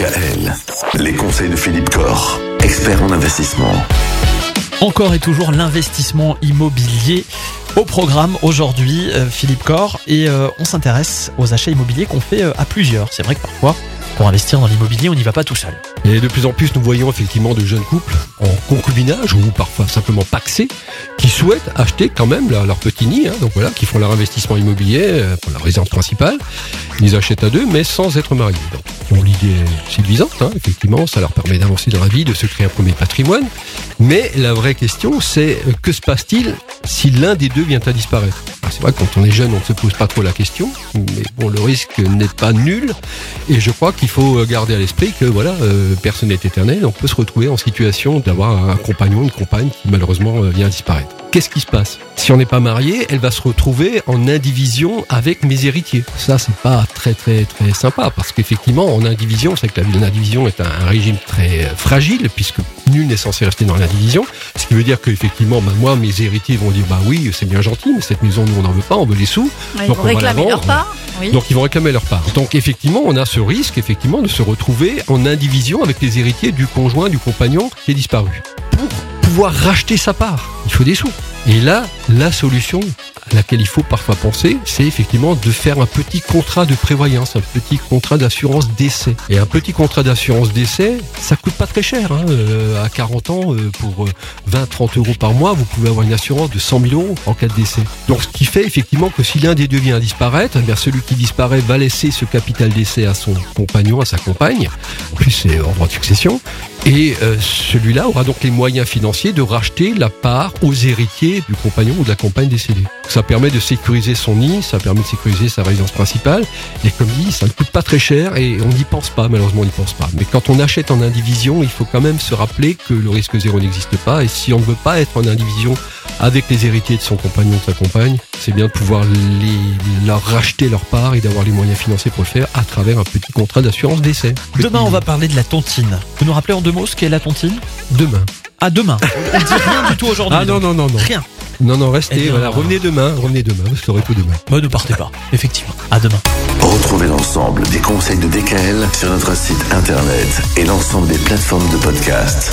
DKL, les conseils de Philippe Corr, expert en investissement. Encore et toujours l'investissement immobilier au programme aujourd'hui, euh, Philippe Corr, et euh, on s'intéresse aux achats immobiliers qu'on fait euh, à plusieurs. C'est vrai que parfois, pour investir dans l'immobilier, on n'y va pas tout seul. Et de plus en plus, nous voyons effectivement de jeunes couples en concubinage ou parfois simplement paxés qui souhaitent acheter quand même leur, petit nid. hein. donc voilà, qui font leur investissement immobilier pour leur résidence principale. Ils achètent à deux, mais sans être mariés. Donc, ont l'idée séduisante, hein, effectivement, ça leur permet d'avancer dans la vie, de se créer un premier patrimoine. Mais la vraie question, c'est euh, que se passe-t-il si l'un des deux vient à disparaître? Alors, C'est vrai quand on est jeune, on ne se pose pas trop la question, mais bon, le risque n'est pas nul. Et je crois qu'il faut euh, garder à l'esprit que voilà, euh, personne n'est éternel. On peut se retrouver en situation d'avoir un compagnon, une compagne qui malheureusement vient à disparaître. Qu'est-ce qui se passe? Si on n'est pas marié, elle va se retrouver en indivision avec mes héritiers. Ça, c'est pas très très très sympa parce qu'effectivement, en indivision, c'est que la- l'indivision est un, régime très fragile puisque nul n'est censé rester dans l'indivision. Ce qui veut dire qu'effectivement, ben, moi, mes héritiers vont dire bah oui, c'est bien gentil, mais cette maison, nous, on n'en veut pas, on veut les sous. Ouais, ils Donc, vont on va la réclamer leur vendre. part. Oui. Donc ils vont réclamer leur part. Donc effectivement, on a ce risque effectivement de se retrouver en indivision avec les héritiers du conjoint, du compagnon qui est disparu. Racheter sa part, il faut des sous. Et là, la solution à laquelle il faut parfois penser, c'est effectivement de faire un petit contrat de prévoyance, un petit contrat d'assurance décès. Et un petit contrat d'assurance décès, ça coûte pas très cher. Hein. Euh, à 40 ans, euh, pour euh, 20-30 euros par mois, vous pouvez avoir une assurance de 100 000 euros en cas de décès. Donc ce qui fait effectivement que si l'un des deux vient disparaître, eh celui qui disparaît va laisser ce capital décès à son compagnon, à sa compagne. En plus, c'est en droit de succession. Et euh, celui-là aura donc les moyens financiers de racheter la part aux héritiers du compagnon ou de la compagne décédée. Ça permet de sécuriser son nid, ça permet de sécuriser sa résidence principale. Et comme dit, ça ne coûte pas très cher et on n'y pense pas, malheureusement on n'y pense pas. Mais quand on achète en indivision, il faut quand même se rappeler que le risque zéro n'existe pas. Et si on ne veut pas être en indivision avec les héritiers de son compagnon ou de sa compagne, c'est bien de pouvoir les, leur racheter leur part et d'avoir les moyens financiers pour le faire à travers un petit contrat d'assurance décès. Demain, on va parler de la tontine. Vous nous rappelez en deux mots ce qu'est la tontine? Demain. À demain. On ne dit rien du tout aujourd'hui. Ah non, non, non, non. Rien. Non, non, restez, bien, voilà, revenez demain, revenez demain, vous saurez tout demain. Bah, ne partez pas. Effectivement. À demain. Retrouvez l'ensemble des conseils de DKL sur notre site internet et l'ensemble des plateformes de podcast.